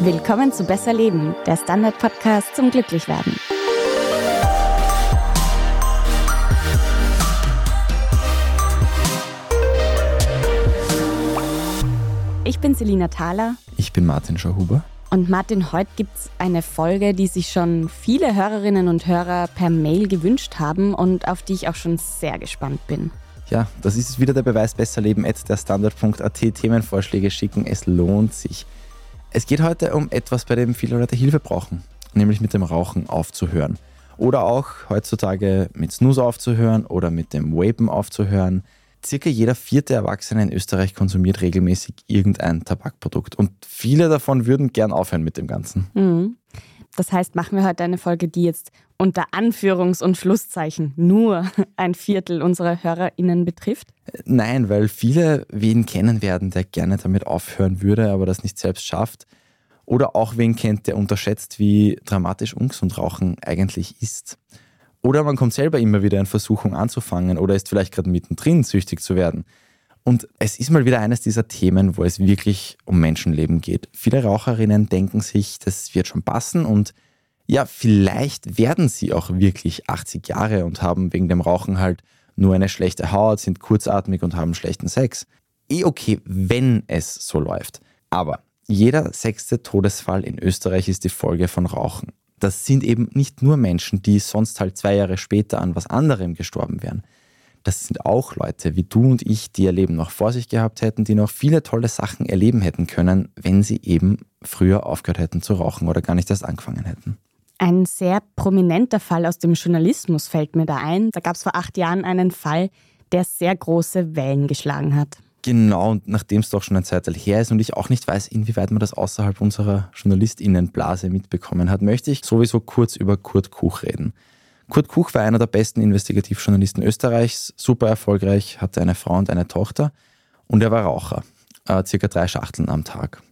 Willkommen zu Besser Leben, der Standard-Podcast zum Glücklichwerden. Ich bin Selina Thaler. Ich bin Martin Schauhuber. Und Martin, heute gibt es eine Folge, die sich schon viele Hörerinnen und Hörer per Mail gewünscht haben und auf die ich auch schon sehr gespannt bin. Ja, das ist wieder der Beweis, besser leben, der Standard.at Themenvorschläge schicken. Es lohnt sich. Es geht heute um etwas, bei dem viele Leute Hilfe brauchen, nämlich mit dem Rauchen aufzuhören. Oder auch heutzutage mit Snooze aufzuhören oder mit dem Vapen aufzuhören. Circa jeder vierte Erwachsene in Österreich konsumiert regelmäßig irgendein Tabakprodukt und viele davon würden gern aufhören mit dem Ganzen. Mhm. Das heißt, machen wir heute eine Folge, die jetzt unter Anführungs- und Schlusszeichen nur ein Viertel unserer HörerInnen betrifft? Nein, weil viele wen kennen werden, der gerne damit aufhören würde, aber das nicht selbst schafft. Oder auch wen kennt, der unterschätzt, wie dramatisch ungesund Rauchen eigentlich ist. Oder man kommt selber immer wieder in Versuchung anzufangen oder ist vielleicht gerade mittendrin, süchtig zu werden. Und es ist mal wieder eines dieser Themen, wo es wirklich um Menschenleben geht. Viele Raucherinnen denken sich, das wird schon passen und ja, vielleicht werden sie auch wirklich 80 Jahre und haben wegen dem Rauchen halt nur eine schlechte Haut, sind kurzatmig und haben schlechten Sex. Eh okay, wenn es so läuft. Aber jeder sechste Todesfall in Österreich ist die Folge von Rauchen. Das sind eben nicht nur Menschen, die sonst halt zwei Jahre später an was anderem gestorben wären. Das sind auch Leute wie du und ich, die ihr Leben noch vor sich gehabt hätten, die noch viele tolle Sachen erleben hätten können, wenn sie eben früher aufgehört hätten zu rauchen oder gar nicht erst angefangen hätten. Ein sehr prominenter Fall aus dem Journalismus fällt mir da ein. Da gab es vor acht Jahren einen Fall, der sehr große Wellen geschlagen hat. Genau, und nachdem es doch schon eine Zeit her ist und ich auch nicht weiß, inwieweit man das außerhalb unserer JournalistInnenblase mitbekommen hat, möchte ich sowieso kurz über Kurt Kuch reden. Kurt Kuch war einer der besten Investigativjournalisten Österreichs, super erfolgreich, hatte eine Frau und eine Tochter und er war Raucher, äh, circa drei Schachteln am Tag.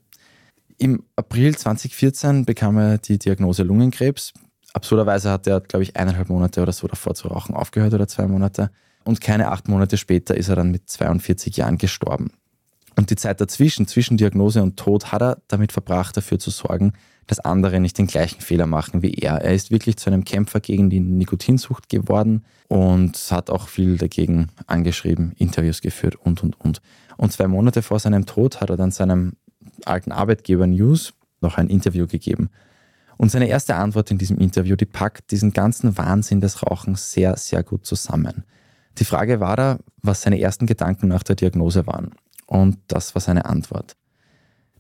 Im April 2014 bekam er die Diagnose Lungenkrebs. Absurderweise hat er, glaube ich, eineinhalb Monate oder so davor zu rauchen aufgehört oder zwei Monate. Und keine acht Monate später ist er dann mit 42 Jahren gestorben. Und die Zeit dazwischen, zwischen Diagnose und Tod, hat er damit verbracht, dafür zu sorgen, dass andere nicht den gleichen Fehler machen wie er. Er ist wirklich zu einem Kämpfer gegen die Nikotinsucht geworden und hat auch viel dagegen angeschrieben, Interviews geführt und, und, und. Und zwei Monate vor seinem Tod hat er dann seinem alten Arbeitgeber News noch ein Interview gegeben. Und seine erste Antwort in diesem Interview, die packt diesen ganzen Wahnsinn des Rauchens sehr, sehr gut zusammen. Die Frage war da, was seine ersten Gedanken nach der Diagnose waren. Und das war seine Antwort.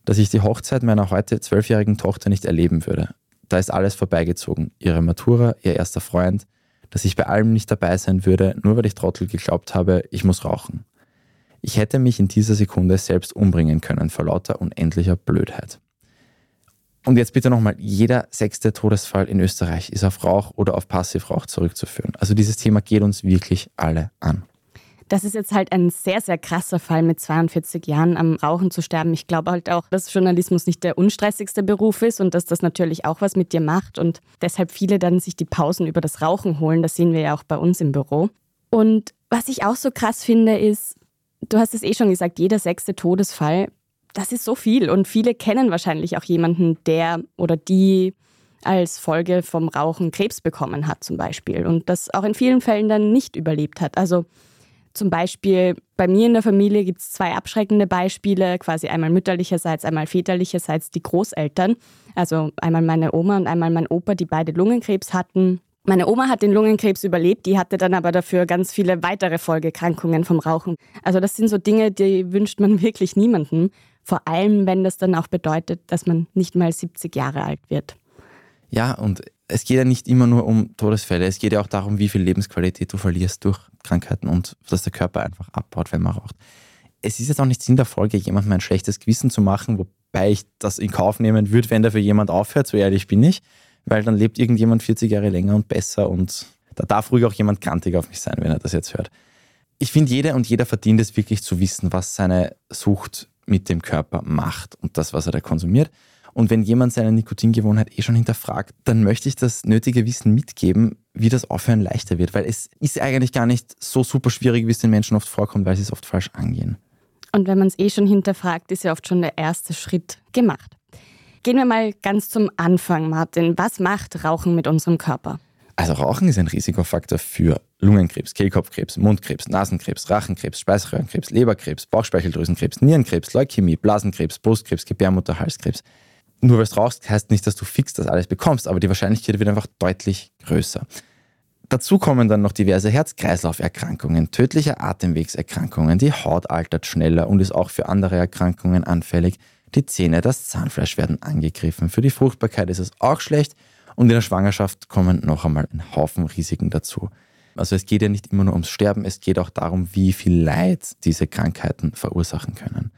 Dass ich die Hochzeit meiner heute zwölfjährigen Tochter nicht erleben würde. Da ist alles vorbeigezogen. Ihre Matura, ihr erster Freund, dass ich bei allem nicht dabei sein würde, nur weil ich Trottel geglaubt habe, ich muss rauchen. Ich hätte mich in dieser Sekunde selbst umbringen können vor lauter unendlicher Blödheit. Und jetzt bitte nochmal, jeder sechste Todesfall in Österreich ist auf Rauch oder auf Passivrauch zurückzuführen. Also dieses Thema geht uns wirklich alle an. Das ist jetzt halt ein sehr, sehr krasser Fall mit 42 Jahren am Rauchen zu sterben. Ich glaube halt auch, dass Journalismus nicht der unstressigste Beruf ist und dass das natürlich auch was mit dir macht und deshalb viele dann sich die Pausen über das Rauchen holen. Das sehen wir ja auch bei uns im Büro. Und was ich auch so krass finde, ist, du hast es eh schon gesagt, jeder sechste Todesfall, das ist so viel. Und viele kennen wahrscheinlich auch jemanden, der oder die als Folge vom Rauchen Krebs bekommen hat zum Beispiel und das auch in vielen Fällen dann nicht überlebt hat. Also zum Beispiel bei mir in der Familie gibt es zwei abschreckende Beispiele, quasi einmal mütterlicherseits, einmal väterlicherseits die Großeltern. Also einmal meine Oma und einmal mein Opa, die beide Lungenkrebs hatten. Meine Oma hat den Lungenkrebs überlebt, die hatte dann aber dafür ganz viele weitere Folgekrankungen vom Rauchen. Also das sind so Dinge, die wünscht man wirklich niemandem. Vor allem, wenn das dann auch bedeutet, dass man nicht mal 70 Jahre alt wird. Ja, und es geht ja nicht immer nur um Todesfälle, es geht ja auch darum, wie viel Lebensqualität du verlierst durch Krankheiten und dass der Körper einfach abbaut, wenn man raucht. Es ist jetzt auch nicht Sinn der Folge, jemandem ein schlechtes Gewissen zu machen, wobei ich das in Kauf nehmen würde, wenn dafür jemand aufhört, so ehrlich bin ich weil dann lebt irgendjemand 40 Jahre länger und besser und da darf ruhig auch jemand grantig auf mich sein, wenn er das jetzt hört. Ich finde, jeder und jeder verdient es wirklich zu wissen, was seine Sucht mit dem Körper macht und das, was er da konsumiert. Und wenn jemand seine Nikotingewohnheit eh schon hinterfragt, dann möchte ich das nötige Wissen mitgeben, wie das Aufhören leichter wird, weil es ist eigentlich gar nicht so super schwierig, wie es den Menschen oft vorkommt, weil sie es oft falsch angehen. Und wenn man es eh schon hinterfragt, ist ja oft schon der erste Schritt gemacht. Gehen wir mal ganz zum Anfang, Martin. Was macht Rauchen mit unserem Körper? Also Rauchen ist ein Risikofaktor für Lungenkrebs, Kehlkopfkrebs, Mundkrebs, Nasenkrebs, Rachenkrebs, Speiseröhrenkrebs, Leberkrebs, Bauchspeicheldrüsenkrebs, Nierenkrebs, Leukämie, Blasenkrebs, Brustkrebs, Gebärmutterhalskrebs. Nur weil du rauchst, heißt nicht, dass du fix das alles bekommst, aber die Wahrscheinlichkeit wird einfach deutlich größer. Dazu kommen dann noch diverse Herz-Kreislauf-Erkrankungen, tödliche Atemwegserkrankungen, die Haut altert schneller und ist auch für andere Erkrankungen anfällig. Die Zähne, das Zahnfleisch werden angegriffen. Für die Fruchtbarkeit ist es auch schlecht und in der Schwangerschaft kommen noch einmal ein Haufen Risiken dazu. Also es geht ja nicht immer nur ums Sterben, es geht auch darum, wie viel Leid diese Krankheiten verursachen können.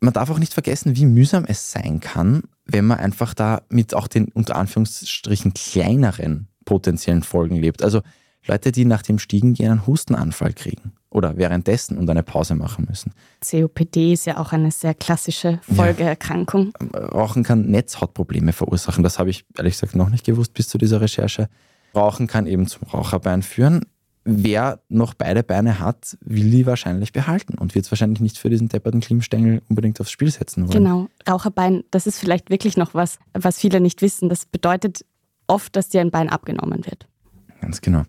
Man darf auch nicht vergessen, wie mühsam es sein kann, wenn man einfach da mit auch den unter Anführungsstrichen kleineren potenziellen Folgen lebt. Also Leute, die nach dem Stiegen gehen einen Hustenanfall kriegen oder währenddessen und eine Pause machen müssen. COPD ist ja auch eine sehr klassische Folgeerkrankung. Ja. Rauchen kann Netzhautprobleme verursachen. Das habe ich ehrlich gesagt noch nicht gewusst bis zu dieser Recherche. Rauchen kann eben zum Raucherbein führen. Wer noch beide Beine hat, will die wahrscheinlich behalten und wird es wahrscheinlich nicht für diesen depperten Klimmstängel unbedingt aufs Spiel setzen wollen. Genau, Raucherbein, das ist vielleicht wirklich noch was, was viele nicht wissen. Das bedeutet oft, dass dir ein Bein abgenommen wird. Ganz genau.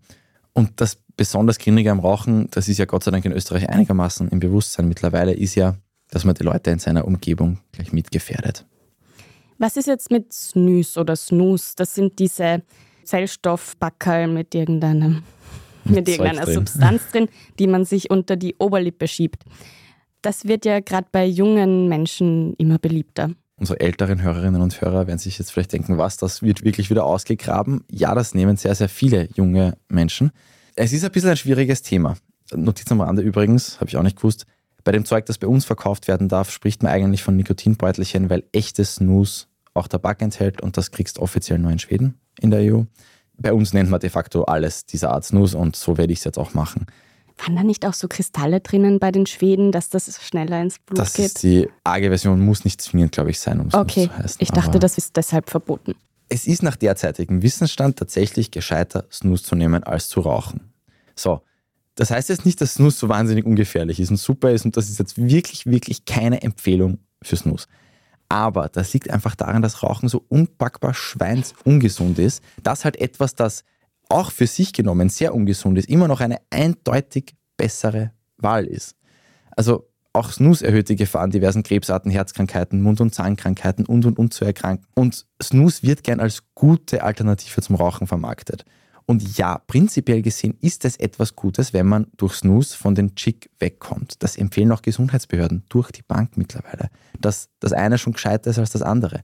Und das besonders Grinnige am Rauchen, das ist ja Gott sei Dank in Österreich einigermaßen im Bewusstsein mittlerweile, ist ja, dass man die Leute in seiner Umgebung gleich mitgefährdet. Was ist jetzt mit Snus oder Snus? Das sind diese Zellstoffbackerl mit irgendeinem mit irgendeiner drin. Substanz drin, die man sich unter die Oberlippe schiebt. Das wird ja gerade bei jungen Menschen immer beliebter unsere älteren Hörerinnen und Hörer werden sich jetzt vielleicht denken, was, das wird wirklich wieder ausgegraben. Ja, das nehmen sehr, sehr viele junge Menschen. Es ist ein bisschen ein schwieriges Thema. Notiz am Rande übrigens, habe ich auch nicht gewusst. Bei dem Zeug, das bei uns verkauft werden darf, spricht man eigentlich von Nikotinbeutelchen, weil echtes Snus auch Tabak enthält und das kriegst offiziell nur in Schweden in der EU. Bei uns nennt man de facto alles dieser Art Snus und so werde ich es jetzt auch machen. Waren da nicht auch so Kristalle drinnen bei den Schweden, dass das schneller ins Blut das geht? Ist die arge Version muss nicht zwingend, glaube ich, sein, um es okay. zu heißen. Ich dachte, Aber das ist deshalb verboten. Es ist nach derzeitigem Wissensstand tatsächlich gescheiter, Snus zu nehmen, als zu rauchen. So, das heißt jetzt nicht, dass Snus so wahnsinnig ungefährlich ist und super ist und das ist jetzt wirklich, wirklich keine Empfehlung für Snus. Aber das liegt einfach daran, dass Rauchen so unpackbar schweinsungesund ist, dass halt etwas, das auch für sich genommen sehr ungesund ist, immer noch eine eindeutig bessere Wahl ist. Also auch Snus erhöht die Gefahr an diversen Krebsarten, Herzkrankheiten, Mund- und Zahnkrankheiten und und und zu erkranken. Und Snus wird gern als gute Alternative zum Rauchen vermarktet. Und ja, prinzipiell gesehen ist es etwas Gutes, wenn man durch Snus von den Chick wegkommt. Das empfehlen auch Gesundheitsbehörden durch die Bank mittlerweile, dass das eine schon gescheiter ist als das andere.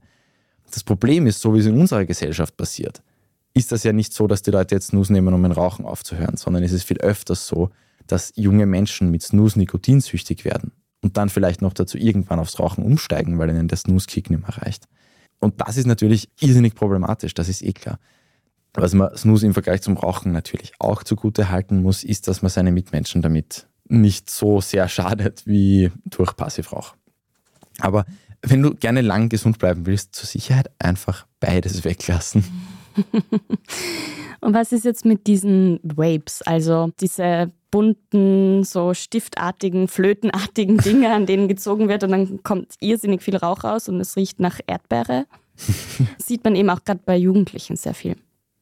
Das Problem ist, so wie es in unserer Gesellschaft passiert, ist das ja nicht so, dass die Leute jetzt Snus nehmen, um ein Rauchen aufzuhören, sondern es ist viel öfters so, dass junge Menschen mit Snus nikotinsüchtig werden und dann vielleicht noch dazu irgendwann aufs Rauchen umsteigen, weil ihnen der Snooze-Kick nicht mehr reicht. Und das ist natürlich irrsinnig problematisch, das ist eh klar. Was man Snooze im Vergleich zum Rauchen natürlich auch zugute halten muss, ist, dass man seine Mitmenschen damit nicht so sehr schadet wie durch Passivrauch. Aber wenn du gerne lang gesund bleiben willst, zur Sicherheit einfach beides weglassen. Und was ist jetzt mit diesen Vapes, also diese bunten, so stiftartigen, flötenartigen Dinge, an denen gezogen wird und dann kommt irrsinnig viel Rauch raus und es riecht nach Erdbeere? Sieht man eben auch gerade bei Jugendlichen sehr viel.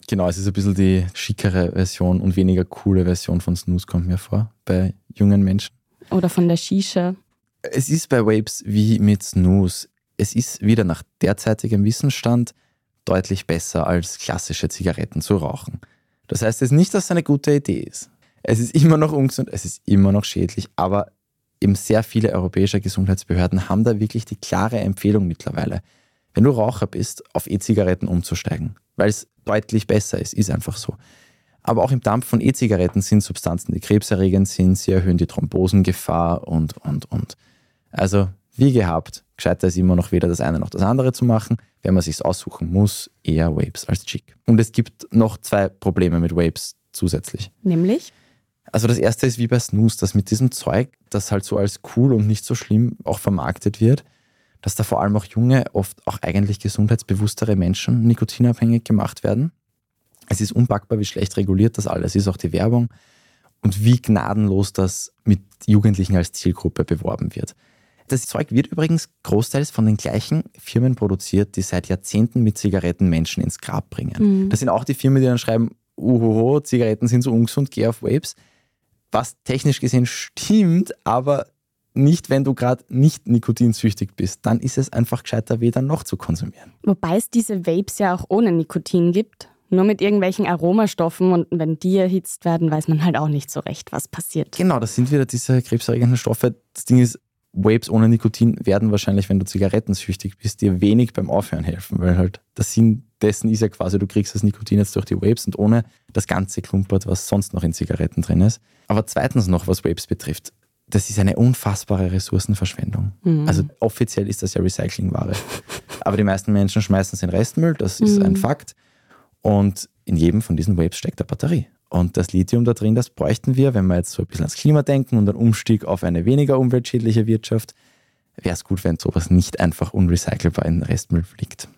Genau, es ist ein bisschen die schickere Version und weniger coole Version von Snooze, kommt mir vor, bei jungen Menschen. Oder von der Shisha. Es ist bei Vapes wie mit Snooze. Es ist wieder nach derzeitigem Wissensstand deutlich besser als klassische Zigaretten zu rauchen. Das heißt jetzt nicht, dass es eine gute Idee ist. Es ist immer noch ungesund, es ist immer noch schädlich, aber eben sehr viele europäische Gesundheitsbehörden haben da wirklich die klare Empfehlung mittlerweile, wenn du Raucher bist, auf E-Zigaretten umzusteigen, weil es deutlich besser ist, ist einfach so. Aber auch im Dampf von E-Zigaretten sind Substanzen, die krebserregend sind, sie erhöhen die Thrombosengefahr und, und, und. Also wie gehabt, gescheiter ist immer noch weder das eine noch das andere zu machen. Wenn man sich aussuchen muss, eher Waves als Chic. Und es gibt noch zwei Probleme mit Waves zusätzlich. Nämlich? Also das erste ist wie bei Snooze, dass mit diesem Zeug, das halt so als cool und nicht so schlimm auch vermarktet wird, dass da vor allem auch junge, oft auch eigentlich gesundheitsbewusstere Menschen nikotinabhängig gemacht werden. Es ist unpackbar, wie schlecht reguliert das alles ist, auch die Werbung und wie gnadenlos das mit Jugendlichen als Zielgruppe beworben wird. Das Zeug wird übrigens großteils von den gleichen Firmen produziert, die seit Jahrzehnten mit Zigaretten Menschen ins Grab bringen. Mhm. Das sind auch die Firmen, die dann schreiben, uhoho, Zigaretten sind so ungesund, geh auf Vapes. Was technisch gesehen stimmt, aber nicht, wenn du gerade nicht nikotinsüchtig bist. Dann ist es einfach gescheiter, weder noch zu konsumieren. Wobei es diese Vapes ja auch ohne Nikotin gibt. Nur mit irgendwelchen Aromastoffen und wenn die erhitzt werden, weiß man halt auch nicht so recht, was passiert. Genau, das sind wieder diese krebserregenden Stoffe. Das Ding ist, Vapes ohne Nikotin werden wahrscheinlich, wenn du zigarettensüchtig bist, dir wenig beim Aufhören helfen, weil halt der Sinn dessen ist ja quasi, du kriegst das Nikotin jetzt durch die Vapes und ohne das ganze Klumpert, was sonst noch in Zigaretten drin ist. Aber zweitens noch, was Vapes betrifft, das ist eine unfassbare Ressourcenverschwendung. Mhm. Also offiziell ist das ja Recyclingware. Aber die meisten Menschen schmeißen es in Restmüll, das ist mhm. ein Fakt. Und in jedem von diesen Vapes steckt eine Batterie. Und das Lithium da drin, das bräuchten wir, wenn wir jetzt so ein bisschen ans Klima denken und einen Umstieg auf eine weniger umweltschädliche Wirtschaft, wäre es gut, wenn sowas nicht einfach unrecycelbar in Restmüll fliegt.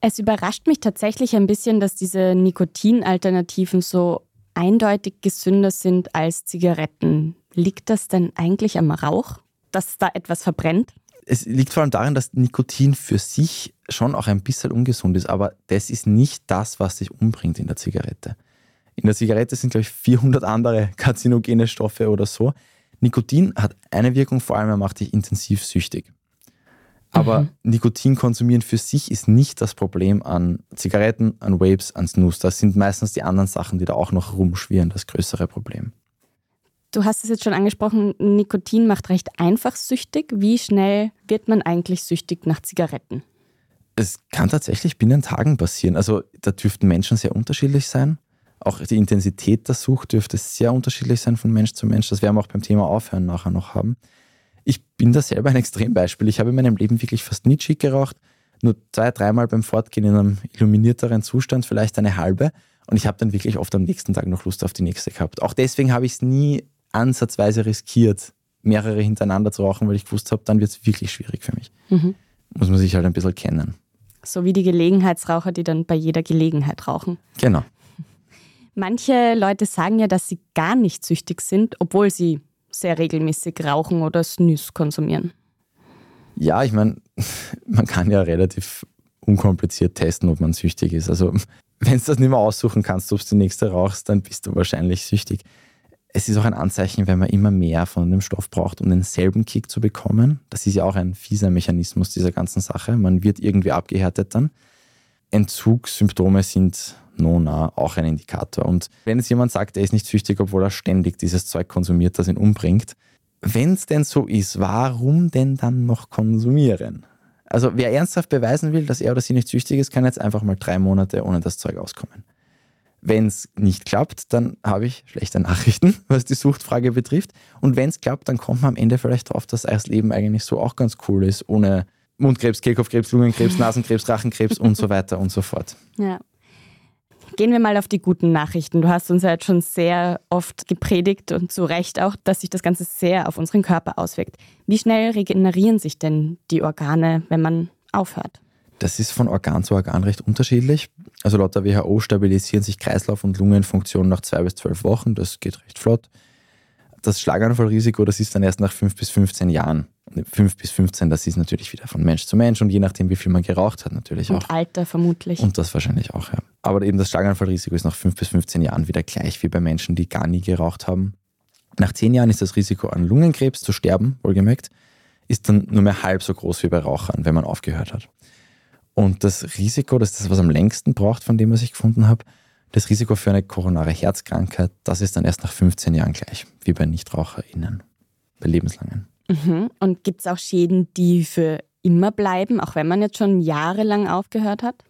Es überrascht mich tatsächlich ein bisschen, dass diese Nikotinalternativen so eindeutig gesünder sind als Zigaretten. Liegt das denn eigentlich am Rauch, dass da etwas verbrennt? Es liegt vor allem darin, dass Nikotin für sich schon auch ein bisschen ungesund ist, aber das ist nicht das, was dich umbringt in der Zigarette. In der Zigarette sind, glaube ich, 400 andere karzinogene Stoffe oder so. Nikotin hat eine Wirkung, vor allem er macht dich intensiv süchtig. Aber mhm. Nikotin konsumieren für sich ist nicht das Problem an Zigaretten, an Vapes, an Snus. Das sind meistens die anderen Sachen, die da auch noch rumschwirren, das größere Problem. Du hast es jetzt schon angesprochen, Nikotin macht recht einfach süchtig. Wie schnell wird man eigentlich süchtig nach Zigaretten? Es kann tatsächlich binnen Tagen passieren. Also da dürften Menschen sehr unterschiedlich sein. Auch die Intensität der Sucht dürfte sehr unterschiedlich sein von Mensch zu Mensch. Das werden wir auch beim Thema Aufhören nachher noch haben. Ich bin da selber ein Extrembeispiel. Ich habe in meinem Leben wirklich fast nie Chic geraucht. Nur zwei, dreimal beim Fortgehen in einem illuminierteren Zustand, vielleicht eine halbe. Und ich habe dann wirklich oft am nächsten Tag noch Lust auf die nächste gehabt. Auch deswegen habe ich es nie ansatzweise riskiert, mehrere hintereinander zu rauchen, weil ich gewusst habe, dann wird es wirklich schwierig für mich. Mhm. Muss man sich halt ein bisschen kennen. So wie die Gelegenheitsraucher, die dann bei jeder Gelegenheit rauchen. Genau. Manche Leute sagen ja, dass sie gar nicht süchtig sind, obwohl sie sehr regelmäßig rauchen oder Snus konsumieren. Ja, ich meine, man kann ja relativ unkompliziert testen, ob man süchtig ist. Also, wenn du das nicht mehr aussuchen kannst, ob du die nächste rauchst, dann bist du wahrscheinlich süchtig. Es ist auch ein Anzeichen, wenn man immer mehr von dem Stoff braucht, um denselben Kick zu bekommen. Das ist ja auch ein fieser Mechanismus dieser ganzen Sache. Man wird irgendwie abgehärtet dann. Entzugssymptome sind Nona auch ein Indikator. Und wenn jetzt jemand sagt, er ist nicht süchtig, obwohl er ständig dieses Zeug konsumiert, das ihn umbringt, wenn es denn so ist, warum denn dann noch konsumieren? Also wer ernsthaft beweisen will, dass er oder sie nicht süchtig ist, kann jetzt einfach mal drei Monate ohne das Zeug auskommen. Wenn es nicht klappt, dann habe ich schlechte Nachrichten, was die Suchtfrage betrifft. Und wenn es klappt, dann kommt man am Ende vielleicht drauf, dass das Leben eigentlich so auch ganz cool ist, ohne Mundkrebs, Kehlkopfkrebs, Lungenkrebs, Nasenkrebs, Rachenkrebs und so weiter und so fort. Ja. Gehen wir mal auf die guten Nachrichten. Du hast uns ja jetzt schon sehr oft gepredigt und zu Recht auch, dass sich das Ganze sehr auf unseren Körper auswirkt. Wie schnell regenerieren sich denn die Organe, wenn man aufhört? Das ist von Organ zu Organ recht unterschiedlich. Also laut der WHO stabilisieren sich Kreislauf und Lungenfunktion nach zwei bis zwölf Wochen. Das geht recht flott. Das Schlaganfallrisiko, das ist dann erst nach fünf bis 15 Jahren. 5 bis 15, das ist natürlich wieder von Mensch zu Mensch und je nachdem, wie viel man geraucht hat, natürlich und auch. Und Alter vermutlich. Und das wahrscheinlich auch, ja. Aber eben das Schlaganfallrisiko ist nach 5 bis 15 Jahren wieder gleich wie bei Menschen, die gar nie geraucht haben. Nach 10 Jahren ist das Risiko an Lungenkrebs zu sterben, wohlgemerkt, ist dann nur mehr halb so groß wie bei Rauchern, wenn man aufgehört hat. Und das Risiko, das ist das, was am längsten braucht, von dem, was ich gefunden habe, das Risiko für eine koronare Herzkrankheit, das ist dann erst nach 15 Jahren gleich, wie bei NichtraucherInnen, bei lebenslangen. Mhm. Und gibt es auch Schäden, die für immer bleiben, auch wenn man jetzt schon jahrelang aufgehört hat?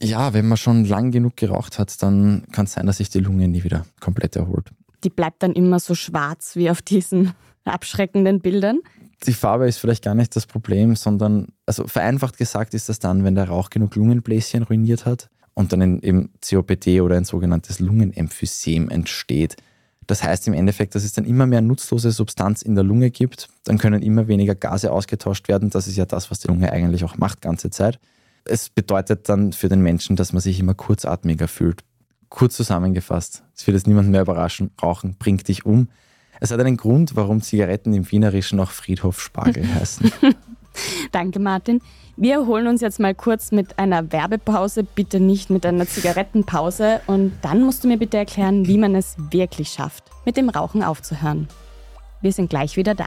Ja, wenn man schon lang genug geraucht hat, dann kann es sein, dass sich die Lunge nie wieder komplett erholt. Die bleibt dann immer so schwarz wie auf diesen abschreckenden Bildern? Die Farbe ist vielleicht gar nicht das Problem, sondern, also vereinfacht gesagt ist das dann, wenn der Rauch genug Lungenbläschen ruiniert hat und dann eben COPD oder ein sogenanntes Lungenemphysem entsteht. Das heißt im Endeffekt, dass es dann immer mehr nutzlose Substanz in der Lunge gibt. Dann können immer weniger Gase ausgetauscht werden. Das ist ja das, was die Lunge eigentlich auch macht, ganze Zeit. Es bedeutet dann für den Menschen, dass man sich immer kurzatmiger fühlt. Kurz zusammengefasst, es wird jetzt niemanden mehr überraschen, Rauchen bringt dich um. Es hat einen Grund, warum Zigaretten im Wienerischen auch Friedhof Spargel heißen. Danke, Martin. Wir holen uns jetzt mal kurz mit einer Werbepause, bitte nicht mit einer Zigarettenpause. Und dann musst du mir bitte erklären, wie man es wirklich schafft, mit dem Rauchen aufzuhören. Wir sind gleich wieder da.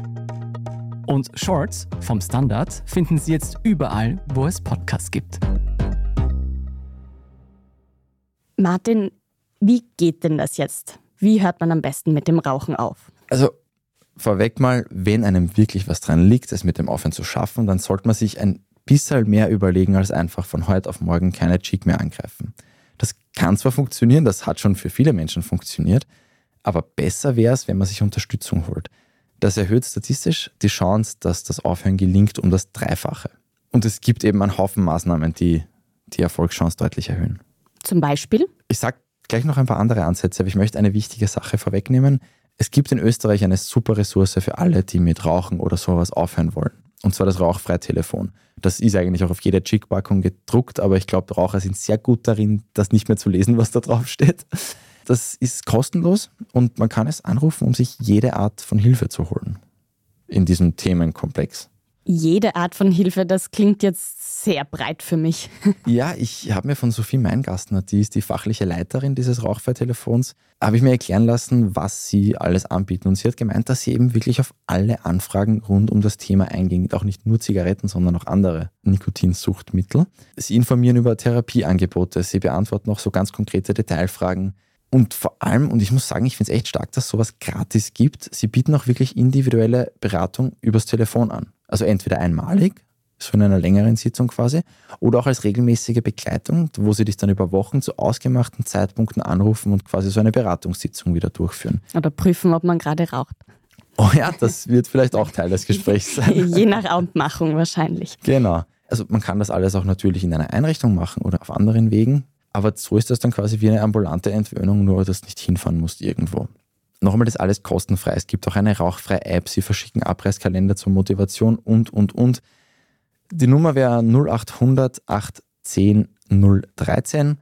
Und Shorts vom Standard finden Sie jetzt überall, wo es Podcasts gibt. Martin, wie geht denn das jetzt? Wie hört man am besten mit dem Rauchen auf? Also vorweg mal, wenn einem wirklich was dran liegt, es mit dem Aufhören zu schaffen, dann sollte man sich ein bisschen mehr überlegen, als einfach von heute auf morgen keine Cheek mehr angreifen. Das kann zwar funktionieren, das hat schon für viele Menschen funktioniert, aber besser wäre es, wenn man sich Unterstützung holt. Das erhöht statistisch die Chance, dass das Aufhören gelingt, um das Dreifache. Und es gibt eben einen Haufen Maßnahmen, die die Erfolgschance deutlich erhöhen. Zum Beispiel? Ich sage gleich noch ein paar andere Ansätze, aber ich möchte eine wichtige Sache vorwegnehmen. Es gibt in Österreich eine super Ressource für alle, die mit Rauchen oder sowas aufhören wollen. Und zwar das rauchfreie Telefon. Das ist eigentlich auch auf jeder Chick-Packung gedruckt, aber ich glaube, Raucher sind sehr gut darin, das nicht mehr zu lesen, was da drauf steht. Das ist kostenlos und man kann es anrufen, um sich jede Art von Hilfe zu holen in diesem Themenkomplex. Jede Art von Hilfe, das klingt jetzt sehr breit für mich. Ja, ich habe mir von Sophie Meingastner, die ist die fachliche Leiterin dieses Rauchfreitelefons, habe ich mir erklären lassen, was sie alles anbieten. Und sie hat gemeint, dass sie eben wirklich auf alle Anfragen rund um das Thema eingehen, auch nicht nur Zigaretten, sondern auch andere Nikotinsuchtmittel. Sie informieren über Therapieangebote, sie beantworten auch so ganz konkrete Detailfragen. Und vor allem, und ich muss sagen, ich finde es echt stark, dass sowas gratis gibt. Sie bieten auch wirklich individuelle Beratung übers Telefon an. Also entweder einmalig, so in einer längeren Sitzung quasi, oder auch als regelmäßige Begleitung, wo sie dich dann über Wochen zu ausgemachten Zeitpunkten anrufen und quasi so eine Beratungssitzung wieder durchführen. Oder prüfen, ob man gerade raucht. Oh ja, das wird vielleicht auch Teil des Gesprächs sein. Je nach Abmachung wahrscheinlich. Genau. Also man kann das alles auch natürlich in einer Einrichtung machen oder auf anderen Wegen. Aber so ist das dann quasi wie eine ambulante Entwöhnung, nur dass du nicht hinfahren musst irgendwo. Nochmal, das alles kostenfrei. Es gibt auch eine rauchfreie App. Sie verschicken Abreißkalender zur Motivation und, und, und. Die Nummer wäre 0800 810 013.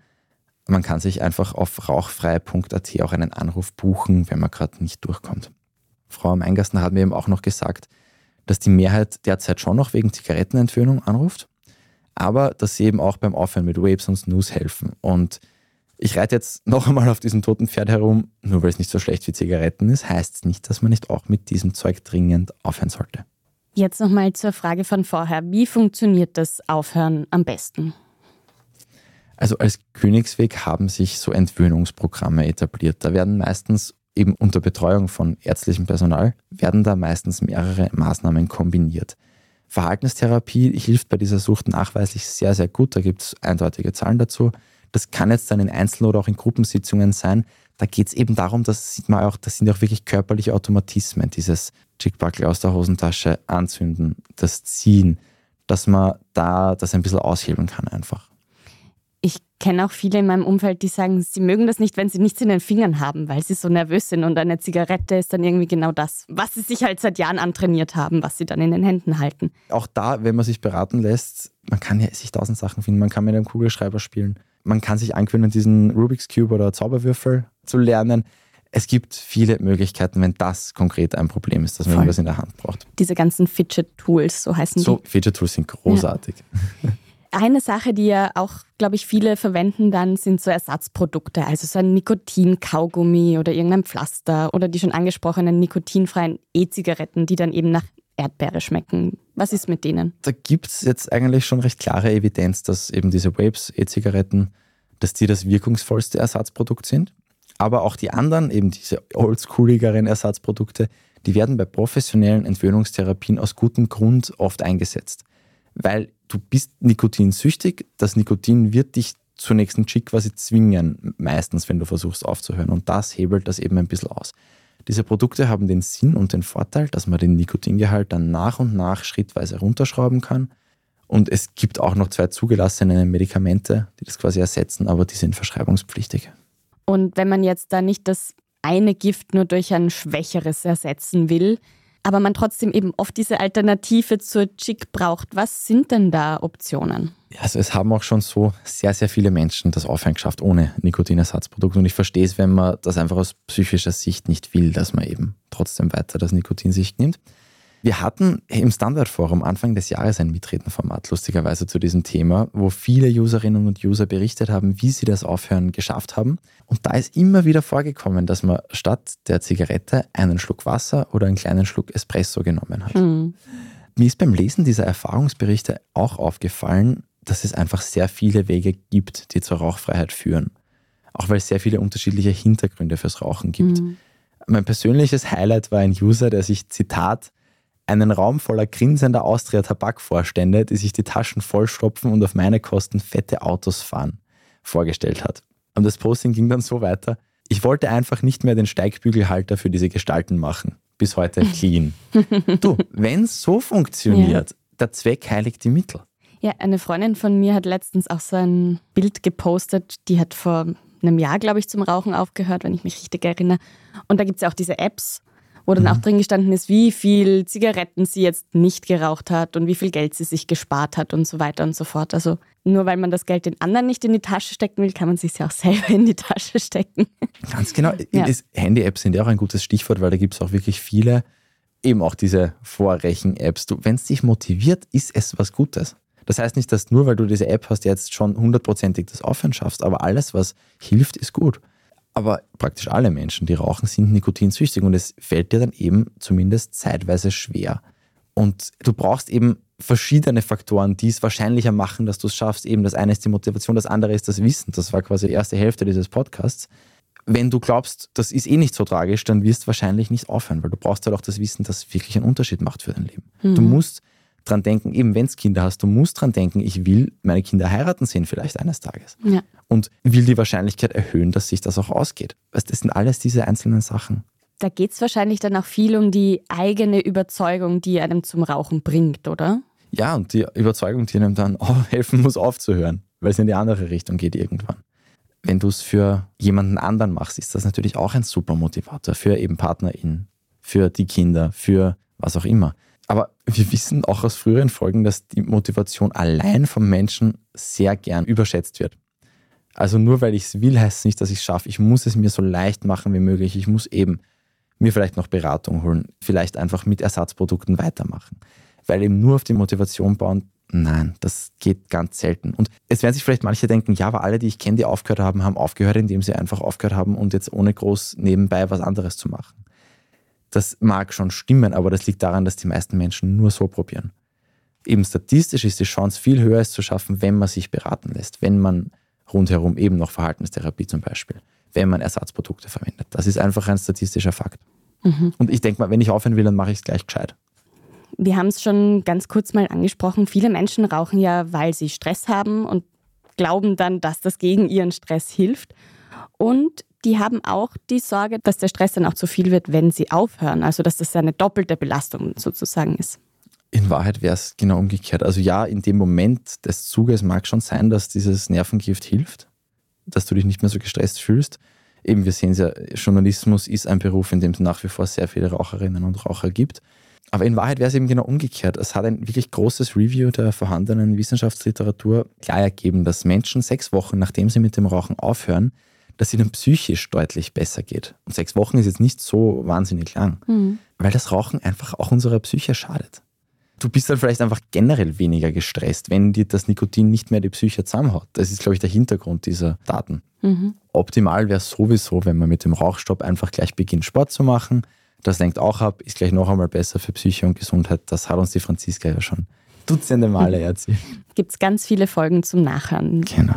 Man kann sich einfach auf rauchfrei.at auch einen Anruf buchen, wenn man gerade nicht durchkommt. Frau am Eingasten hat mir eben auch noch gesagt, dass die Mehrheit derzeit schon noch wegen Zigarettenentwöhnung anruft aber dass sie eben auch beim Aufhören mit Waves und Snooze helfen. Und ich reite jetzt noch einmal auf diesem toten Pferd herum, nur weil es nicht so schlecht wie Zigaretten ist, heißt es nicht, dass man nicht auch mit diesem Zeug dringend aufhören sollte. Jetzt nochmal zur Frage von vorher. Wie funktioniert das Aufhören am besten? Also als Königsweg haben sich so Entwöhnungsprogramme etabliert. Da werden meistens eben unter Betreuung von ärztlichem Personal, werden da meistens mehrere Maßnahmen kombiniert. Verhaltenstherapie hilft bei dieser Sucht nachweislich sehr, sehr gut. Da gibt es eindeutige Zahlen dazu. Das kann jetzt dann in Einzel- oder auch in Gruppensitzungen sein. Da geht es eben darum, das sieht man auch, das sind auch wirklich körperliche Automatismen, dieses Chickbuckle aus der Hosentasche anzünden, das Ziehen, dass man da das ein bisschen aushebeln kann einfach kenne auch viele in meinem Umfeld, die sagen, sie mögen das nicht, wenn sie nichts in den Fingern haben, weil sie so nervös sind. Und eine Zigarette ist dann irgendwie genau das, was sie sich halt seit Jahren antrainiert haben, was sie dann in den Händen halten. Auch da, wenn man sich beraten lässt, man kann ja sich tausend Sachen finden. Man kann mit einem Kugelschreiber spielen. Man kann sich angewöhnen, diesen Rubik's Cube oder Zauberwürfel zu lernen. Es gibt viele Möglichkeiten, wenn das konkret ein Problem ist, dass man irgendwas in der Hand braucht. Diese ganzen Fidget-Tools, so heißen so, die. So, Fidget-Tools sind großartig. Ja. Eine Sache, die ja auch, glaube ich, viele verwenden dann, sind so Ersatzprodukte, also so ein Nikotin-Kaugummi oder irgendein Pflaster oder die schon angesprochenen nikotinfreien E-Zigaretten, die dann eben nach Erdbeere schmecken. Was ist mit denen? Da gibt es jetzt eigentlich schon recht klare Evidenz, dass eben diese Vapes, E-Zigaretten, dass die das wirkungsvollste Ersatzprodukt sind. Aber auch die anderen, eben diese oldschooligeren Ersatzprodukte, die werden bei professionellen Entwöhnungstherapien aus gutem Grund oft eingesetzt. Weil du bist nikotinsüchtig, das Nikotin wird dich zur nächsten Chick quasi zwingen, meistens, wenn du versuchst aufzuhören. Und das hebelt das eben ein bisschen aus. Diese Produkte haben den Sinn und den Vorteil, dass man den Nikotingehalt dann nach und nach schrittweise runterschrauben kann. Und es gibt auch noch zwei zugelassene Medikamente, die das quasi ersetzen, aber die sind verschreibungspflichtig. Und wenn man jetzt da nicht das eine Gift nur durch ein schwächeres ersetzen will, aber man trotzdem eben oft diese Alternative zur Chick braucht, was sind denn da Optionen? Also es haben auch schon so sehr, sehr viele Menschen das Aufhören geschafft ohne Nikotinersatzprodukt. Und ich verstehe es, wenn man das einfach aus psychischer Sicht nicht will, dass man eben trotzdem weiter das Nikotin sich nimmt. Wir hatten im Standardforum Anfang des Jahres ein Mitredenformat, lustigerweise zu diesem Thema, wo viele Userinnen und User berichtet haben, wie sie das Aufhören geschafft haben. Und da ist immer wieder vorgekommen, dass man statt der Zigarette einen Schluck Wasser oder einen kleinen Schluck Espresso genommen hat. Mhm. Mir ist beim Lesen dieser Erfahrungsberichte auch aufgefallen, dass es einfach sehr viele Wege gibt, die zur Rauchfreiheit führen. Auch weil es sehr viele unterschiedliche Hintergründe fürs Rauchen gibt. Mhm. Mein persönliches Highlight war ein User, der sich, Zitat, einen Raum voller grinsender Austria-Tabakvorstände, die sich die Taschen vollstopfen und auf meine Kosten fette Autos fahren, vorgestellt hat. Und das Posting ging dann so weiter. Ich wollte einfach nicht mehr den Steigbügelhalter für diese Gestalten machen. Bis heute clean. du, wenn es so funktioniert, ja. der Zweck heiligt die Mittel. Ja, eine Freundin von mir hat letztens auch so ein Bild gepostet, die hat vor einem Jahr, glaube ich, zum Rauchen aufgehört, wenn ich mich richtig erinnere. Und da gibt es ja auch diese Apps, wo dann mhm. auch drin gestanden ist, wie viel Zigaretten sie jetzt nicht geraucht hat und wie viel Geld sie sich gespart hat und so weiter und so fort. Also nur weil man das Geld den anderen nicht in die Tasche stecken will, kann man sich ja auch selber in die Tasche stecken. Ganz genau. Ja. Handy-Apps sind ja auch ein gutes Stichwort, weil da gibt es auch wirklich viele, eben auch diese Vorrechen-Apps. Wenn es dich motiviert, ist es was Gutes. Das heißt nicht, dass nur weil du diese App hast, jetzt schon hundertprozentig das Aufhören schaffst, aber alles, was hilft, ist gut. Aber praktisch alle Menschen, die rauchen, sind nikotinsüchtig und es fällt dir dann eben zumindest zeitweise schwer. Und du brauchst eben verschiedene Faktoren, die es wahrscheinlicher machen, dass du es schaffst. Eben das eine ist die Motivation, das andere ist das Wissen. Das war quasi die erste Hälfte dieses Podcasts. Wenn du glaubst, das ist eh nicht so tragisch, dann wirst du wahrscheinlich nicht aufhören, weil du brauchst halt auch das Wissen, das wirklich einen Unterschied macht für dein Leben. Mhm. Du musst dran denken, eben wenn es Kinder hast, du musst dran denken, ich will meine Kinder heiraten sehen vielleicht eines Tages. Ja. Und will die Wahrscheinlichkeit erhöhen, dass sich das auch ausgeht. Weißt, das sind alles diese einzelnen Sachen. Da geht es wahrscheinlich dann auch viel um die eigene Überzeugung, die einem zum Rauchen bringt, oder? Ja, und die Überzeugung, die einem dann oh, helfen muss, aufzuhören, weil es in die andere Richtung geht irgendwann. Wenn du es für jemanden anderen machst, ist das natürlich auch ein super Motivator für eben PartnerInnen, für die Kinder, für was auch immer. Aber wir wissen auch aus früheren Folgen, dass die Motivation allein vom Menschen sehr gern überschätzt wird. Also nur weil ich es will, heißt es nicht, dass ich es schaffe. Ich muss es mir so leicht machen wie möglich. Ich muss eben mir vielleicht noch Beratung holen, vielleicht einfach mit Ersatzprodukten weitermachen. Weil eben nur auf die Motivation bauen, nein, das geht ganz selten. Und es werden sich vielleicht manche denken, ja, aber alle, die ich kenne, die aufgehört haben, haben aufgehört, indem sie einfach aufgehört haben und jetzt ohne groß nebenbei was anderes zu machen. Das mag schon stimmen, aber das liegt daran, dass die meisten Menschen nur so probieren. Eben statistisch ist die Chance viel höher, es zu schaffen, wenn man sich beraten lässt, wenn man rundherum eben noch Verhaltenstherapie zum Beispiel, wenn man Ersatzprodukte verwendet. Das ist einfach ein statistischer Fakt. Mhm. Und ich denke mal, wenn ich aufhören will, dann mache ich es gleich gescheit. Wir haben es schon ganz kurz mal angesprochen. Viele Menschen rauchen ja, weil sie Stress haben und glauben dann, dass das gegen ihren Stress hilft. Und die haben auch die Sorge, dass der Stress dann auch zu viel wird, wenn sie aufhören. Also dass das eine doppelte Belastung sozusagen ist. In Wahrheit wäre es genau umgekehrt. Also ja, in dem Moment des Zuges mag schon sein, dass dieses Nervengift hilft, dass du dich nicht mehr so gestresst fühlst. Eben, wir sehen es ja, Journalismus ist ein Beruf, in dem es nach wie vor sehr viele Raucherinnen und Raucher gibt. Aber in Wahrheit wäre es eben genau umgekehrt. Es hat ein wirklich großes Review der vorhandenen Wissenschaftsliteratur klar ergeben, dass Menschen sechs Wochen, nachdem sie mit dem Rauchen aufhören, dass ihnen psychisch deutlich besser geht. Und sechs Wochen ist jetzt nicht so wahnsinnig lang, mhm. weil das Rauchen einfach auch unserer Psyche schadet. Du bist dann vielleicht einfach generell weniger gestresst, wenn dir das Nikotin nicht mehr die Psyche zusammenhaut. Das ist, glaube ich, der Hintergrund dieser Daten. Mhm. Optimal wäre es sowieso, wenn man mit dem Rauchstopp einfach gleich beginnt, Sport zu machen. Das lenkt auch ab, ist gleich noch einmal besser für Psyche und Gesundheit. Das hat uns die Franziska ja schon Dutzende Male erzählt. Gibt es ganz viele Folgen zum Nachhören. Genau.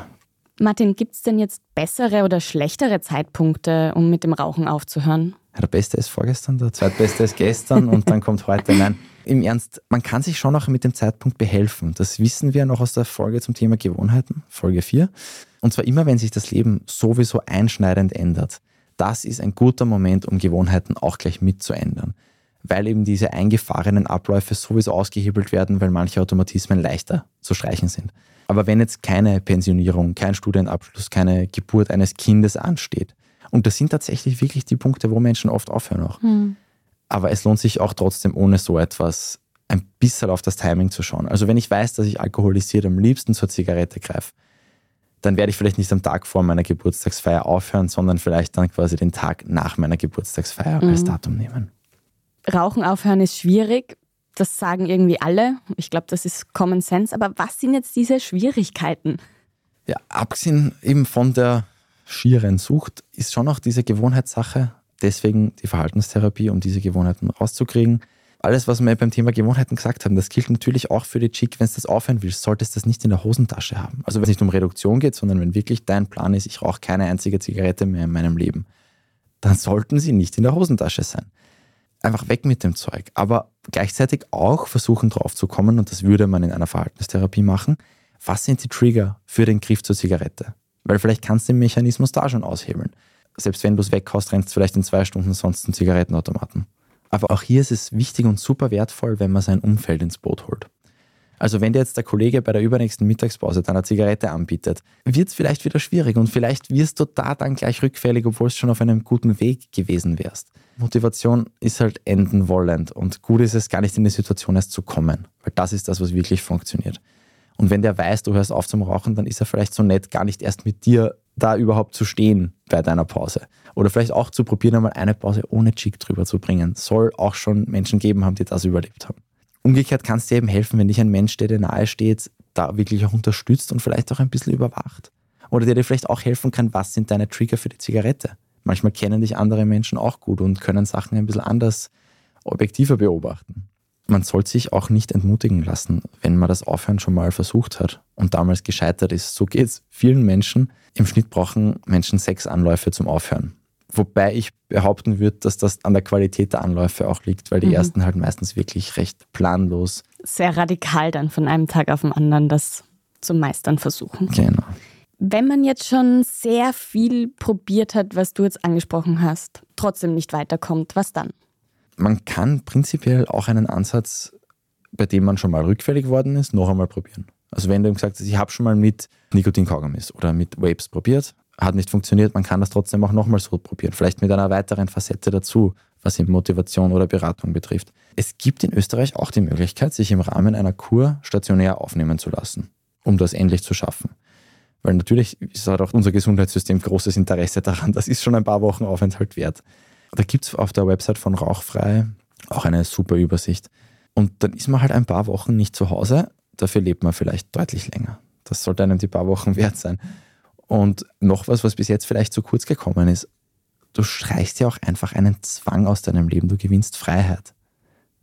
Martin, gibt es denn jetzt bessere oder schlechtere Zeitpunkte, um mit dem Rauchen aufzuhören? Der Beste ist vorgestern, der Zweitbeste ist gestern und dann kommt heute. Nein, im Ernst, man kann sich schon auch mit dem Zeitpunkt behelfen. Das wissen wir noch aus der Folge zum Thema Gewohnheiten, Folge 4. Und zwar immer, wenn sich das Leben sowieso einschneidend ändert. Das ist ein guter Moment, um Gewohnheiten auch gleich mitzuändern. Weil eben diese eingefahrenen Abläufe sowieso ausgehebelt werden, weil manche Automatismen leichter zu streichen sind. Aber wenn jetzt keine Pensionierung, kein Studienabschluss, keine Geburt eines Kindes ansteht, und das sind tatsächlich wirklich die Punkte, wo Menschen oft aufhören auch. Hm. Aber es lohnt sich auch trotzdem ohne so etwas ein bisschen auf das Timing zu schauen. Also wenn ich weiß, dass ich alkoholisiert am liebsten zur Zigarette greife, dann werde ich vielleicht nicht am Tag vor meiner Geburtstagsfeier aufhören, sondern vielleicht dann quasi den Tag nach meiner Geburtstagsfeier mhm. als Datum nehmen. Rauchen aufhören ist schwierig. Das sagen irgendwie alle. Ich glaube, das ist Common Sense. Aber was sind jetzt diese Schwierigkeiten? Ja, abgesehen eben von der schieren Sucht ist schon auch diese Gewohnheitssache. Deswegen die Verhaltenstherapie, um diese Gewohnheiten rauszukriegen. Alles, was wir beim Thema Gewohnheiten gesagt haben, das gilt natürlich auch für die Chick, wenn du das aufhören willst, solltest du das nicht in der Hosentasche haben. Also wenn es nicht um Reduktion geht, sondern wenn wirklich dein Plan ist, ich rauche keine einzige Zigarette mehr in meinem Leben, dann sollten sie nicht in der Hosentasche sein. Einfach weg mit dem Zeug. Aber gleichzeitig auch versuchen drauf zu kommen, und das würde man in einer Verhaltenstherapie machen, was sind die Trigger für den Griff zur Zigarette? Weil vielleicht kannst du den Mechanismus da schon aushebeln. Selbst wenn du es weghaust, rennst du vielleicht in zwei Stunden sonst einen Zigarettenautomaten. Aber auch hier ist es wichtig und super wertvoll, wenn man sein Umfeld ins Boot holt. Also wenn dir jetzt der Kollege bei der übernächsten Mittagspause deiner Zigarette anbietet, wird es vielleicht wieder schwierig und vielleicht wirst du da dann gleich rückfällig, obwohl es schon auf einem guten Weg gewesen wärst. Motivation ist halt enden wollend und gut ist es gar nicht in die Situation erst zu kommen, weil das ist das, was wirklich funktioniert. Und wenn der weiß, du hörst auf zum Rauchen, dann ist er vielleicht so nett, gar nicht erst mit dir da überhaupt zu stehen bei deiner Pause. Oder vielleicht auch zu probieren, einmal eine Pause ohne Chick drüber zu bringen. Soll auch schon Menschen geben haben, die das überlebt haben. Umgekehrt kann es dir eben helfen, wenn dich ein Mensch, der dir nahe steht, da wirklich auch unterstützt und vielleicht auch ein bisschen überwacht. Oder der dir vielleicht auch helfen kann, was sind deine Trigger für die Zigarette. Manchmal kennen dich andere Menschen auch gut und können Sachen ein bisschen anders, objektiver beobachten man soll sich auch nicht entmutigen lassen, wenn man das Aufhören schon mal versucht hat und damals gescheitert ist. So geht es vielen Menschen. Im Schnitt brauchen Menschen sechs Anläufe zum Aufhören. Wobei ich behaupten würde, dass das an der Qualität der Anläufe auch liegt, weil die mhm. ersten halt meistens wirklich recht planlos. Sehr radikal dann von einem Tag auf den anderen das zu meistern versuchen. Genau. Wenn man jetzt schon sehr viel probiert hat, was du jetzt angesprochen hast, trotzdem nicht weiterkommt, was dann? man kann prinzipiell auch einen Ansatz, bei dem man schon mal rückfällig geworden ist, noch einmal probieren. Also wenn du gesagt hast, ich habe schon mal mit Nikotin-Kaugummis oder mit Vapes probiert, hat nicht funktioniert, man kann das trotzdem auch nochmal so probieren. Vielleicht mit einer weiteren Facette dazu, was eben Motivation oder Beratung betrifft. Es gibt in Österreich auch die Möglichkeit, sich im Rahmen einer Kur stationär aufnehmen zu lassen, um das endlich zu schaffen. Weil natürlich hat auch unser Gesundheitssystem großes Interesse daran. Das ist schon ein paar Wochen Aufenthalt wert. Da gibt es auf der Website von Rauchfrei auch eine super Übersicht. Und dann ist man halt ein paar Wochen nicht zu Hause, dafür lebt man vielleicht deutlich länger. Das sollte einem die paar Wochen wert sein. Und noch was, was bis jetzt vielleicht zu kurz gekommen ist. Du streichst ja auch einfach einen Zwang aus deinem Leben. Du gewinnst Freiheit.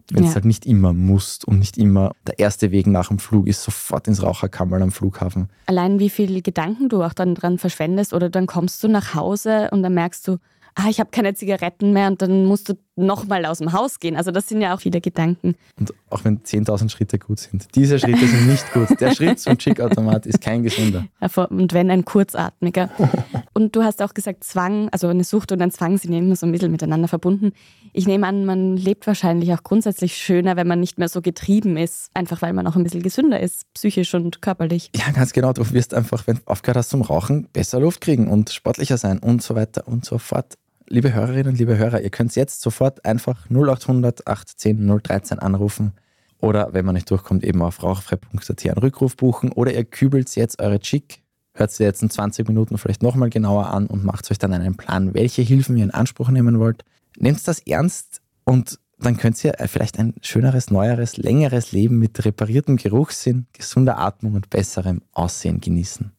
Wenn es ja. halt nicht immer musst und nicht immer der erste Weg nach dem Flug ist, sofort ins Raucherkammer am Flughafen. Allein wie viele Gedanken du auch dann dran verschwendest oder dann kommst du nach Hause und dann merkst du, ah, ich habe keine Zigaretten mehr und dann musst du nochmal aus dem Haus gehen. Also das sind ja auch viele Gedanken. Und auch wenn 10.000 Schritte gut sind, diese Schritte sind nicht gut. Der Schritt zum Chick-Automat ist kein gesunder. Und wenn ein kurzatmiger. Und du hast auch gesagt, Zwang, also eine Sucht und ein Zwang sind ja immer so ein bisschen miteinander verbunden. Ich nehme an, man lebt wahrscheinlich auch grundsätzlich schöner, wenn man nicht mehr so getrieben ist, einfach weil man auch ein bisschen gesünder ist, psychisch und körperlich. Ja, ganz genau. Du wirst einfach, wenn du aufgehört hast zum Rauchen, besser Luft kriegen und sportlicher sein und so weiter und so fort liebe Hörerinnen liebe Hörer, ihr könnt jetzt sofort einfach 0800 810 013 anrufen oder wenn man nicht durchkommt, eben auf rauchfrei.at einen Rückruf buchen oder ihr kübelt jetzt eure Chick, hört sie jetzt in 20 Minuten vielleicht nochmal genauer an und macht euch dann einen Plan, welche Hilfen ihr in Anspruch nehmen wollt. Nehmt das ernst und dann könnt ihr vielleicht ein schöneres, neueres, längeres Leben mit repariertem Geruchssinn, gesunder Atmung und besserem Aussehen genießen.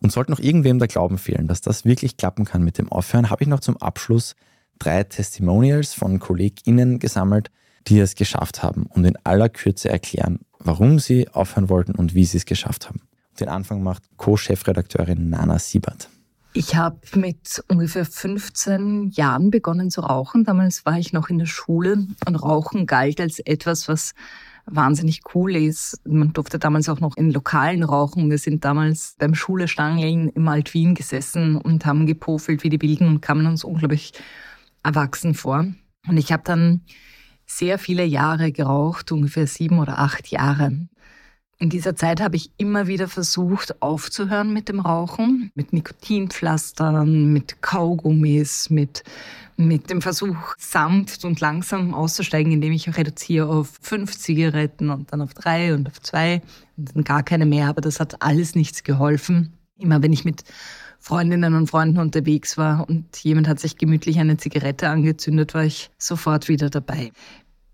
Und sollte noch irgendwem der Glauben fehlen, dass das wirklich klappen kann mit dem Aufhören, habe ich noch zum Abschluss drei Testimonials von KollegInnen gesammelt, die es geschafft haben und in aller Kürze erklären, warum sie aufhören wollten und wie sie es geschafft haben. Den Anfang macht Co-Chefredakteurin Nana Siebert. Ich habe mit ungefähr 15 Jahren begonnen zu rauchen. Damals war ich noch in der Schule und Rauchen galt als etwas, was wahnsinnig cool ist. Man durfte damals auch noch in Lokalen rauchen. Wir sind damals beim Schulestangeln im Alt-Wien gesessen und haben gepofelt wie die Wilden und kamen uns unglaublich erwachsen vor. Und ich habe dann sehr viele Jahre geraucht, ungefähr sieben oder acht Jahre. In dieser Zeit habe ich immer wieder versucht, aufzuhören mit dem Rauchen, mit Nikotinpflastern, mit Kaugummis, mit, mit dem Versuch, sanft und langsam auszusteigen, indem ich reduziere auf fünf Zigaretten und dann auf drei und auf zwei und dann gar keine mehr. Aber das hat alles nichts geholfen. Immer wenn ich mit Freundinnen und Freunden unterwegs war und jemand hat sich gemütlich eine Zigarette angezündet, war ich sofort wieder dabei.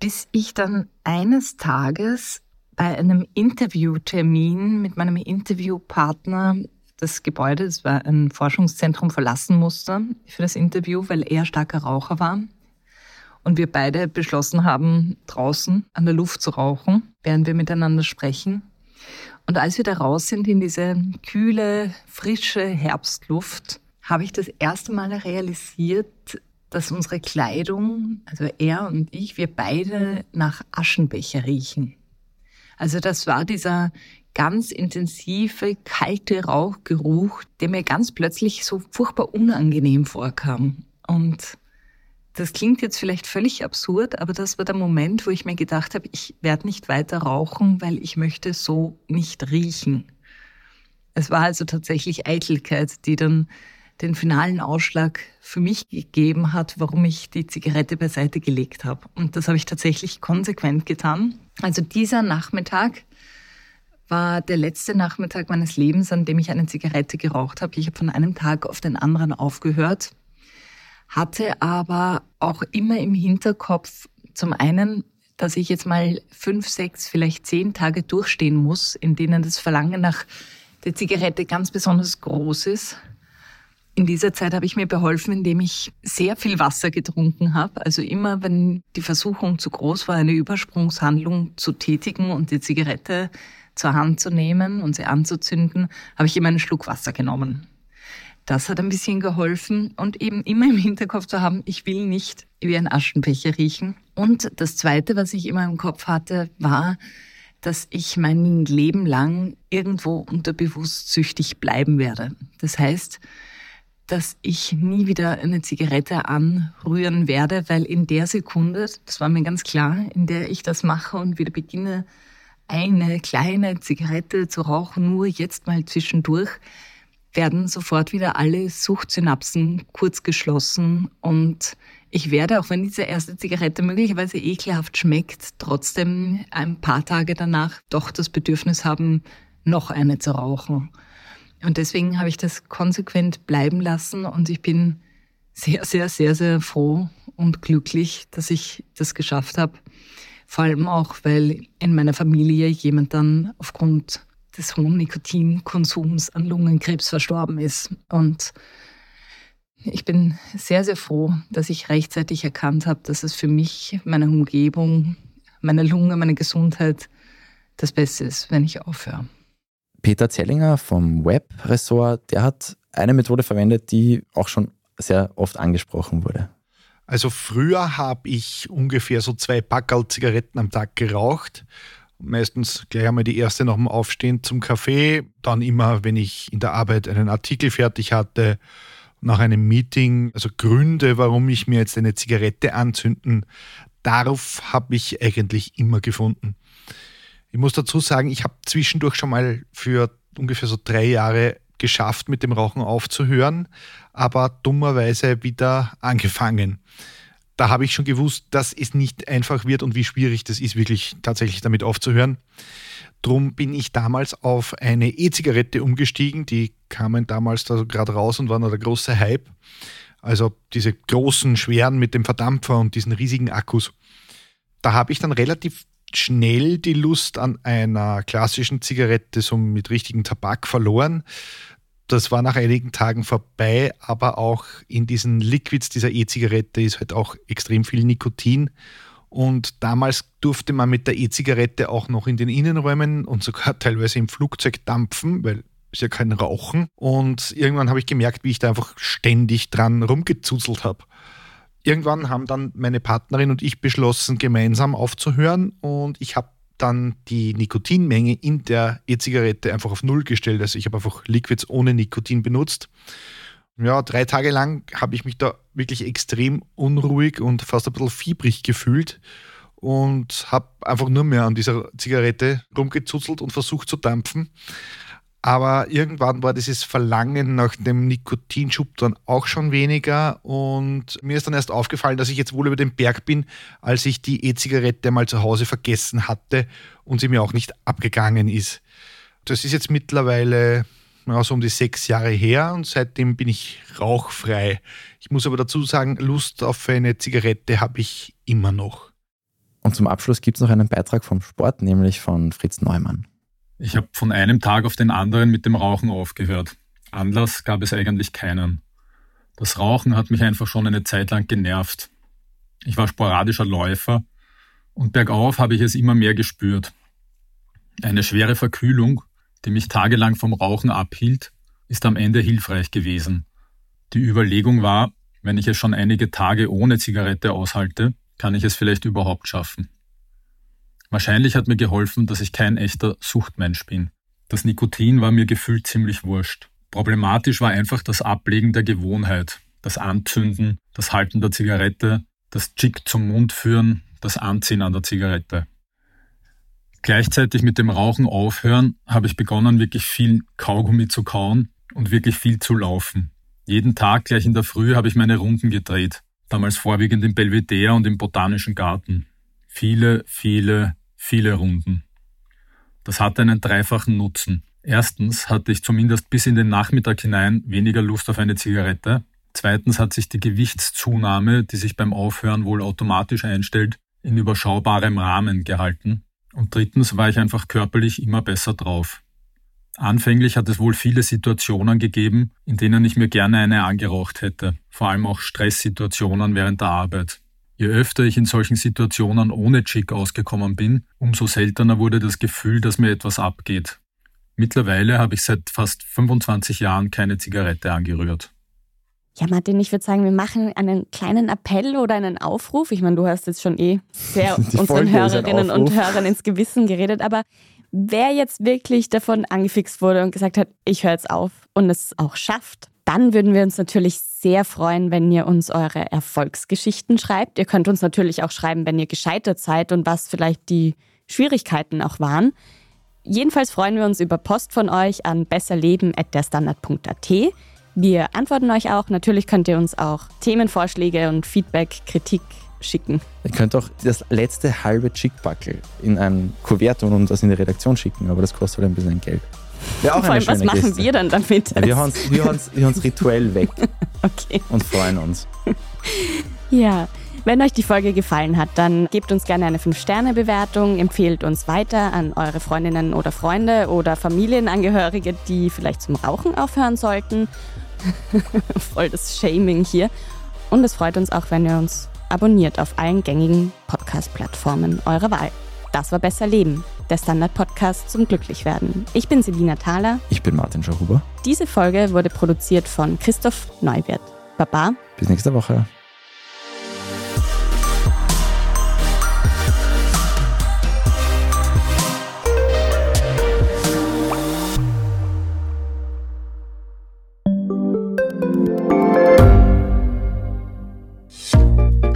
Bis ich dann eines Tages bei einem Interviewtermin mit meinem Interviewpartner das Gebäude, das war ein Forschungszentrum, verlassen musste für das Interview, weil er starker Raucher war. Und wir beide beschlossen haben, draußen an der Luft zu rauchen, während wir miteinander sprechen. Und als wir da raus sind in diese kühle, frische Herbstluft, habe ich das erste Mal realisiert, dass unsere Kleidung, also er und ich, wir beide nach Aschenbecher riechen. Also das war dieser ganz intensive, kalte Rauchgeruch, der mir ganz plötzlich so furchtbar unangenehm vorkam. Und das klingt jetzt vielleicht völlig absurd, aber das war der Moment, wo ich mir gedacht habe, ich werde nicht weiter rauchen, weil ich möchte so nicht riechen. Es war also tatsächlich Eitelkeit, die dann den finalen Ausschlag für mich gegeben hat, warum ich die Zigarette beiseite gelegt habe. Und das habe ich tatsächlich konsequent getan. Also dieser Nachmittag war der letzte Nachmittag meines Lebens, an dem ich eine Zigarette geraucht habe. Ich habe von einem Tag auf den anderen aufgehört, hatte aber auch immer im Hinterkopf zum einen, dass ich jetzt mal fünf, sechs, vielleicht zehn Tage durchstehen muss, in denen das Verlangen nach der Zigarette ganz besonders groß ist in dieser Zeit habe ich mir beholfen, indem ich sehr viel Wasser getrunken habe. Also immer, wenn die Versuchung zu groß war, eine Übersprungshandlung zu tätigen und die Zigarette zur Hand zu nehmen und sie anzuzünden, habe ich immer einen Schluck Wasser genommen. Das hat ein bisschen geholfen und eben immer im Hinterkopf zu haben, ich will nicht wie ein Aschenbecher riechen. Und das Zweite, was ich immer im Kopf hatte, war, dass ich mein Leben lang irgendwo unterbewusst süchtig bleiben werde. Das heißt, dass ich nie wieder eine Zigarette anrühren werde, weil in der Sekunde, das war mir ganz klar, in der ich das mache und wieder beginne, eine kleine Zigarette zu rauchen, nur jetzt mal zwischendurch, werden sofort wieder alle Suchtsynapsen kurz geschlossen und ich werde, auch wenn diese erste Zigarette möglicherweise ekelhaft schmeckt, trotzdem ein paar Tage danach doch das Bedürfnis haben, noch eine zu rauchen. Und deswegen habe ich das konsequent bleiben lassen und ich bin sehr, sehr, sehr, sehr froh und glücklich, dass ich das geschafft habe. Vor allem auch, weil in meiner Familie jemand dann aufgrund des hohen Nikotinkonsums an Lungenkrebs verstorben ist. Und ich bin sehr, sehr froh, dass ich rechtzeitig erkannt habe, dass es für mich, meine Umgebung, meine Lunge, meine Gesundheit das Beste ist, wenn ich aufhöre. Peter Zellinger vom Web-Ressort, der hat eine Methode verwendet, die auch schon sehr oft angesprochen wurde. Also früher habe ich ungefähr so zwei Packerl Zigaretten am Tag geraucht. Meistens gleich einmal die erste nach dem Aufstehen zum Kaffee, dann immer, wenn ich in der Arbeit einen Artikel fertig hatte, nach einem Meeting, also Gründe, warum ich mir jetzt eine Zigarette anzünden darf, habe ich eigentlich immer gefunden. Ich muss dazu sagen, ich habe zwischendurch schon mal für ungefähr so drei Jahre geschafft, mit dem Rauchen aufzuhören, aber dummerweise wieder angefangen. Da habe ich schon gewusst, dass es nicht einfach wird und wie schwierig das ist, wirklich tatsächlich damit aufzuhören. Drum bin ich damals auf eine E-Zigarette umgestiegen. Die kamen damals da gerade raus und waren da der große Hype. Also diese großen, schweren mit dem Verdampfer und diesen riesigen Akkus. Da habe ich dann relativ schnell die Lust an einer klassischen Zigarette so mit richtigen Tabak verloren. Das war nach einigen Tagen vorbei, aber auch in diesen Liquids dieser E-Zigarette ist halt auch extrem viel Nikotin. Und damals durfte man mit der E-Zigarette auch noch in den Innenräumen und sogar teilweise im Flugzeug dampfen, weil ist ja kein Rauchen. Und irgendwann habe ich gemerkt, wie ich da einfach ständig dran rumgezuzelt habe. Irgendwann haben dann meine Partnerin und ich beschlossen, gemeinsam aufzuhören und ich habe dann die Nikotinmenge in der E-Zigarette einfach auf Null gestellt. Also ich habe einfach Liquids ohne Nikotin benutzt. Ja, drei Tage lang habe ich mich da wirklich extrem unruhig und fast ein bisschen fiebrig gefühlt und habe einfach nur mehr an dieser Zigarette rumgezuzelt und versucht zu dampfen. Aber irgendwann war dieses Verlangen nach dem Nikotinschub dann auch schon weniger und mir ist dann erst aufgefallen, dass ich jetzt wohl über den Berg bin, als ich die E-Zigarette mal zu Hause vergessen hatte und sie mir auch nicht abgegangen ist. Das ist jetzt mittlerweile ja, so um die sechs Jahre her und seitdem bin ich rauchfrei. Ich muss aber dazu sagen, Lust auf eine Zigarette habe ich immer noch. Und zum Abschluss gibt es noch einen Beitrag vom Sport, nämlich von Fritz Neumann. Ich habe von einem Tag auf den anderen mit dem Rauchen aufgehört. Anlass gab es eigentlich keinen. Das Rauchen hat mich einfach schon eine Zeit lang genervt. Ich war sporadischer Läufer und bergauf habe ich es immer mehr gespürt. Eine schwere Verkühlung, die mich tagelang vom Rauchen abhielt, ist am Ende hilfreich gewesen. Die Überlegung war, wenn ich es schon einige Tage ohne Zigarette aushalte, kann ich es vielleicht überhaupt schaffen. Wahrscheinlich hat mir geholfen, dass ich kein echter Suchtmensch bin. Das Nikotin war mir gefühlt ziemlich wurscht. Problematisch war einfach das Ablegen der Gewohnheit, das Anzünden, das Halten der Zigarette, das Chick zum Mund führen, das Anziehen an der Zigarette. Gleichzeitig mit dem Rauchen aufhören habe ich begonnen, wirklich viel Kaugummi zu kauen und wirklich viel zu laufen. Jeden Tag gleich in der Früh habe ich meine Runden gedreht, damals vorwiegend im Belvedere und im Botanischen Garten. Viele, viele, viele Runden. Das hatte einen dreifachen Nutzen. Erstens hatte ich zumindest bis in den Nachmittag hinein weniger Lust auf eine Zigarette. Zweitens hat sich die Gewichtszunahme, die sich beim Aufhören wohl automatisch einstellt, in überschaubarem Rahmen gehalten. Und drittens war ich einfach körperlich immer besser drauf. Anfänglich hat es wohl viele Situationen gegeben, in denen ich mir gerne eine angeraucht hätte, vor allem auch Stresssituationen während der Arbeit. Je öfter ich in solchen Situationen ohne Chick ausgekommen bin, umso seltener wurde das Gefühl, dass mir etwas abgeht. Mittlerweile habe ich seit fast 25 Jahren keine Zigarette angerührt. Ja, Martin, ich würde sagen, wir machen einen kleinen Appell oder einen Aufruf. Ich meine, du hast jetzt schon eh sehr unseren Hörerinnen und Hörern ins Gewissen geredet, aber wer jetzt wirklich davon angefixt wurde und gesagt hat, ich höre jetzt auf und es auch schafft, dann würden wir uns natürlich sehr freuen, wenn ihr uns eure Erfolgsgeschichten schreibt. Ihr könnt uns natürlich auch schreiben, wenn ihr gescheitert seid und was vielleicht die Schwierigkeiten auch waren. Jedenfalls freuen wir uns über Post von euch an besserleben.derstandard.at. Wir antworten euch auch. Natürlich könnt ihr uns auch Themenvorschläge und Feedback, Kritik schicken. Ihr könnt auch das letzte halbe Chickbackel in ein Kuvert und das in die Redaktion schicken, aber das kostet ein bisschen Geld. Wäre auch Vor allem, was machen Geste. wir dann damit? Ja, wir hauen es wir wir rituell weg okay. und freuen uns. Ja, wenn euch die Folge gefallen hat, dann gebt uns gerne eine 5-Sterne-Bewertung, empfehlt uns weiter an eure Freundinnen oder Freunde oder Familienangehörige, die vielleicht zum Rauchen aufhören sollten. Voll das Shaming hier. Und es freut uns auch, wenn ihr uns abonniert auf allen gängigen Podcast-Plattformen eurer Wahl. Das war Besser Leben, der Standard-Podcast zum Glücklichwerden. Ich bin Selina Thaler. Ich bin Martin Schauhuber. Diese Folge wurde produziert von Christoph Neuwirth. Baba. Bis nächste Woche.